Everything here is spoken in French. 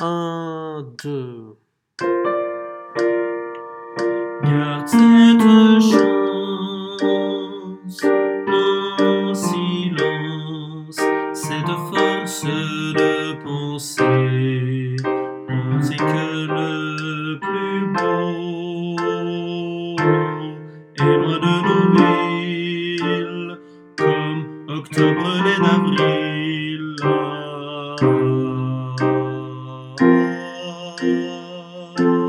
Un, deux. Garde cette chance, en silence, cette force de penser, pensez que le plus beau est loin de nos villes, comme octobre l'est d'avril. 我